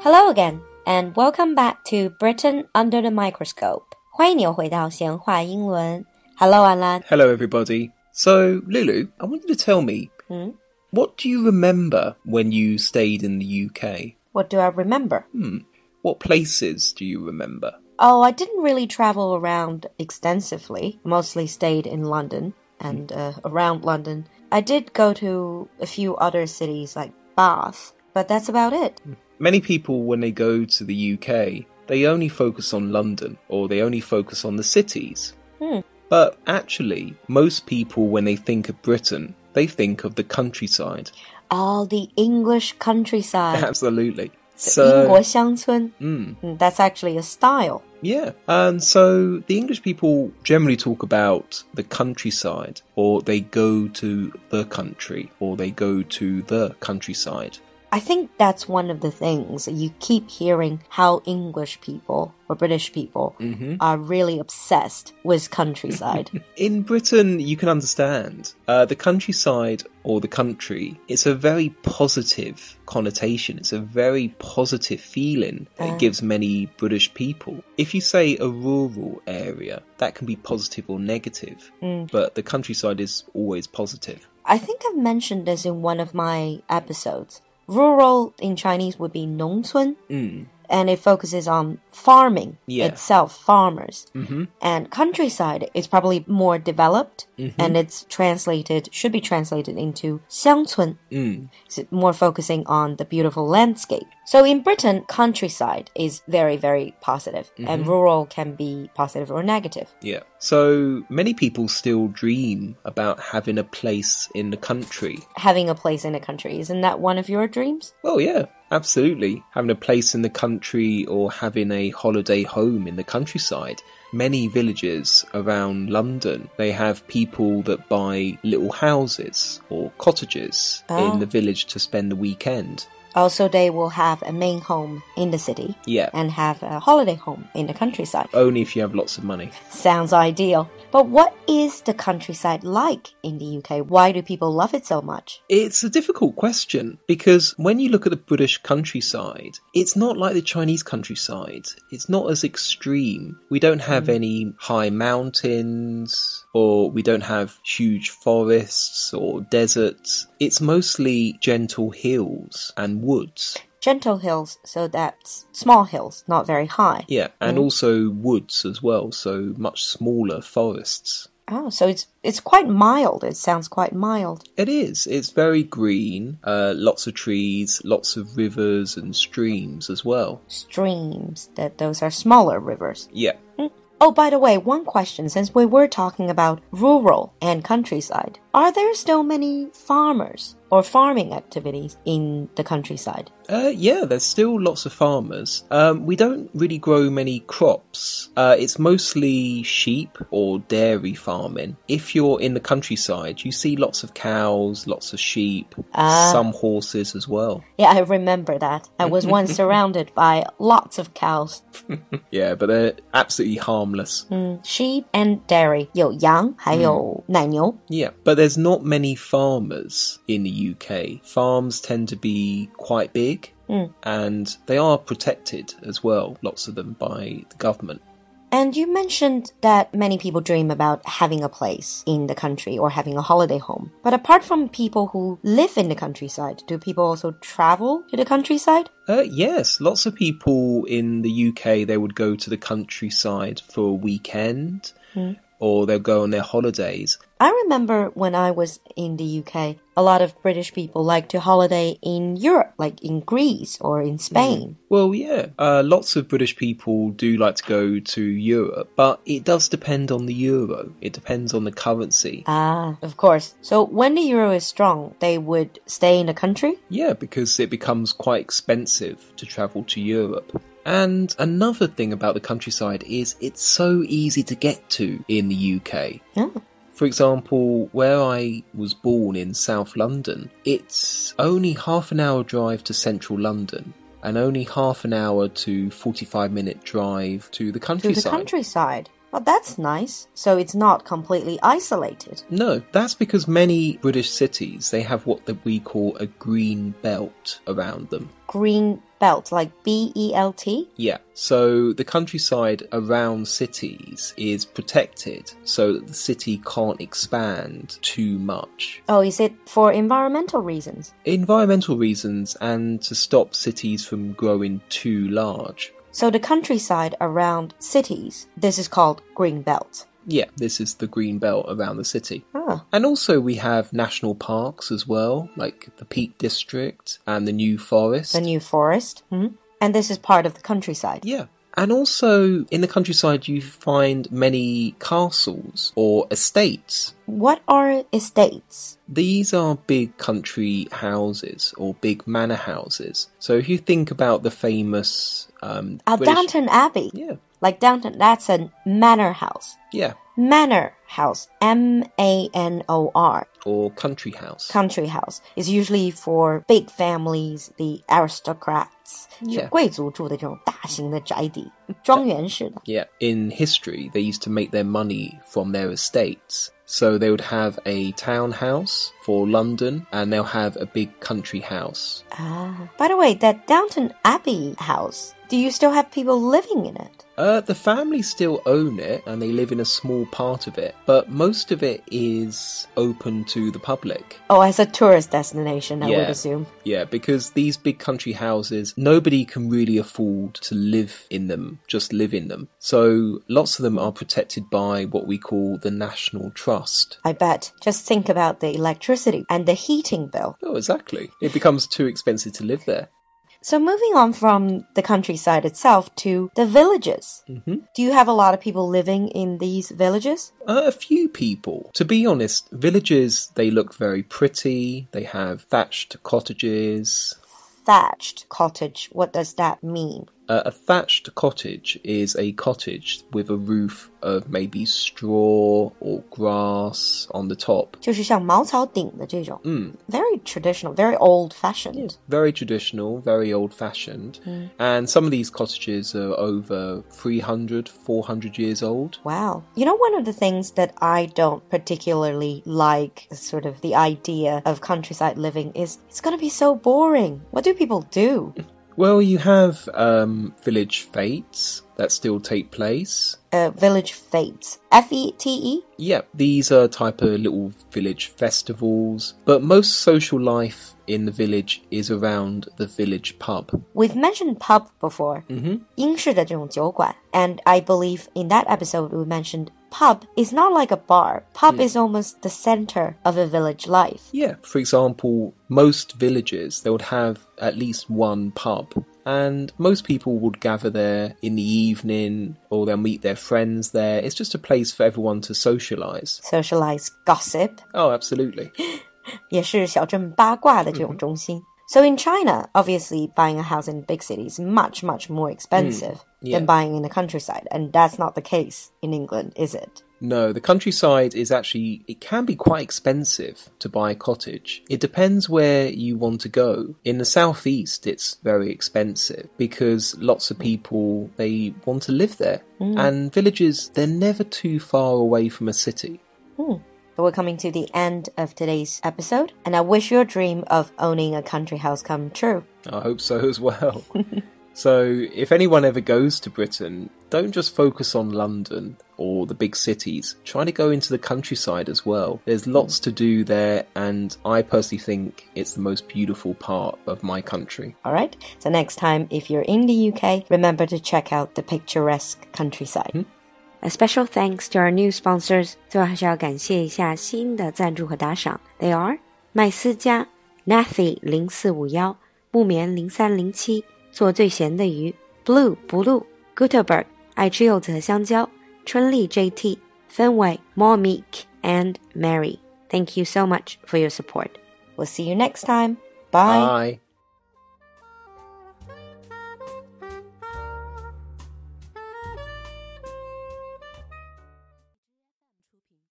Hello again, and welcome back to Britain under the microscope. 欢迎你又回到闲话英伦。Hello, Alan. Hello, everybody. So, Lulu, I want you to tell me hmm? what do you remember when you stayed in the UK? What do I remember? Hmm. What places do you remember? Oh, I didn't really travel around extensively. Mostly stayed in London and hmm. uh, around London. I did go to a few other cities like Bath, but that's about it. Hmm. Many people, when they go to the UK, they only focus on London or they only focus on the cities. Hmm. But actually, most people, when they think of Britain, they think of the countryside. All the English countryside. Absolutely. 英国乡村. mm, Mm, That's actually a style. Yeah, and so the English people generally talk about the countryside, or they go to the country, or they go to the countryside. I think that's one of the things you keep hearing how English people or British people mm-hmm. are really obsessed with countryside. In Britain, you can understand uh, the countryside or the country. It's a very positive connotation. It's a very positive feeling that it ah. gives many British people. If you say a rural area, that can be positive or negative, mm. but the countryside is always positive. I think I've mentioned this in one of my episodes. Rural in Chinese would be 农村, and it focuses on farming Yeah. itself, farmers. Mm-hmm. And countryside is probably more developed, mm-hmm. and it's translated, should be translated into 乡村. Mm. It's more focusing on the beautiful landscape. So in Britain, countryside is very, very positive, and mm-hmm. rural can be positive or negative. Yeah. So many people still dream about having a place in the country. Having a place in a country, isn't that one of your dreams? Well, yeah, absolutely. Having a place in the country or having a holiday home in the countryside. Many villages around London, they have people that buy little houses or cottages ah. in the village to spend the weekend. Also, they will have a main home in the city Yeah. and have a holiday home in the countryside. Only if you have lots of money. Sounds ideal. But what is the countryside like in the UK? Why do people love it so much? It's a difficult question because when you look at the British countryside, it's not like the Chinese countryside. It's not as extreme. We don't have mm. any high mountains or we don't have huge forests or deserts. It's mostly gentle hills and woods. Gentle hills, so that's small hills, not very high. Yeah, and also woods as well, so much smaller forests. Oh, so it's it's quite mild. It sounds quite mild. It is. It's very green, uh, lots of trees, lots of rivers and streams as well. Streams, that those are smaller rivers. Yeah. Oh, by the way, one question since we were talking about rural and countryside, are there still many farmers or farming activities in the countryside? Uh, yeah, there's still lots of farmers. Um, we don't really grow many crops. Uh, it's mostly sheep or dairy farming. If you're in the countryside, you see lots of cows, lots of sheep, some horses as well. Yeah, I remember that. I was once surrounded by lots of cows, Yeah, but they're absolutely harmless. sheep, and dairy. 有羊，还有奶牛。 Yeah, but there's not many farmers in the UK. Farms tend to be quite big and they are protected as well, lots of them by the government. And you mentioned that many people dream about having a place in the country or having a holiday home. But apart from people who live in the countryside, do people also travel to the countryside? Uh, yes, lots of people in the UK they would go to the countryside for a weekend, or they'll go on their holidays. I remember when I was in the UK, a lot of British people like to holiday in Europe, like in Greece or in Spain. Well, yeah, uh, lots of British people do like to go to Europe, but it does depend on the euro. It depends on the currency. Ah, of course. So when the euro is strong, they would stay in the country? Yeah, because it becomes quite expensive to travel to Europe. And another thing about the countryside is it's so easy to get to in the UK. Yeah. Oh. For example, where I was born in South London, it's only half an hour drive to central London and only half an hour to 45 minute drive to the countryside. To the countryside. Well, that's nice. So it's not completely isolated. No, that's because many British cities they have what we call a green belt around them. Green belt, like B E L T? Yeah. So the countryside around cities is protected so that the city can't expand too much. Oh, is it for environmental reasons? Environmental reasons and to stop cities from growing too large. So the countryside around cities, this is called green belt. Yeah, this is the green belt around the city. Ah. And also we have national parks as well, like the Peak District and the New Forest. The New Forest. Mhm. And this is part of the countryside. Yeah. And also in the countryside you find many castles or estates. What are estates? These are big country houses or big manor houses. So if you think about the famous um Uh, British- Downton Abbey. Yeah like Downton. That's a manor house. Yeah. Manor house, M A N O R. Or country house. Country house is usually for big families, the aristocrats. Yeah. yeah. In history, they used to make their money from their estates. So they would have a townhouse for London and they'll have a big country house. Ah. By the way, that Downton Abbey house do you still have people living in it? Uh, the family still own it and they live in a small part of it, but most of it is open to the public. Oh, as a tourist destination, I would assume. Yeah, because these big country houses, nobody can really afford to live in them, just live in them. So lots of them are protected by what we call the National Trust. I bet. Just think about the electricity and the heating bill. Oh, exactly. It becomes too expensive to live there. So moving on from the countryside itself to the villages. Mhm. Do you have a lot of people living in these villages? Uh, a few people. To be honest, villages, they look very pretty. They have thatched cottages. Thatched cottage. What does that mean? Uh, a thatched cottage is a cottage with a roof of maybe straw or grass on the top. 就是像茅草顶的这种. Mm. Very traditional, very old fashioned. Very traditional, very old fashioned. And some of these cottages are over 300, 400 years old. Wow. You know, one of the things that I don't particularly like, sort of the idea of countryside living, is it's gonna be so boring. What do people do? Well, you have um, village fetes that still take place. Uh, village fetes. F E T E? Yep, these are type of little village festivals, but most social life in the village is around the village pub. We've mentioned pub before. Mm-hmm. 英式的这种酒馆, and I believe in that episode we mentioned pub is not like a bar. Pub is almost the center of a village life. Yeah, for example, most villages they would have at least one pub. And most people would gather there in the evening or they'll meet their friends there. It's just a place for everyone to socialize. Socialize gossip. Oh, absolutely. 也是小镇八卦的这种中心。 so in China, obviously buying a house in big cities is much, much more expensive hmm, yeah. than buying in the countryside. And that's not the case in England, is it? No, the countryside is actually, it can be quite expensive to buy a cottage. It depends where you want to go. In the southeast, it's very expensive because lots of people, they want to live there. Hmm. And villages, they're never too far away from a city. Hmm. But we're coming to the end of today's episode, and I wish your dream of owning a country house come true. I hope so as well. so, if anyone ever goes to Britain, don't just focus on London or the big cities. Try to go into the countryside as well. There's lots to do there, and I personally think it's the most beautiful part of my country. All right. So next time, if you're in the UK, remember to check out the picturesque countryside. Hmm? A special thanks to our new sponsors. 最后还是要感谢一下新的赞助和打赏。They are 麦斯家、Nathy 零四五幺、木棉零三零七、做最咸的鱼、Blue 不露、Gutenberg 爱吃柚子和香蕉、春丽 JT、氛围 More Meek and Mary. Thank you so much for your support. We'll see you next time. Bye. Bye.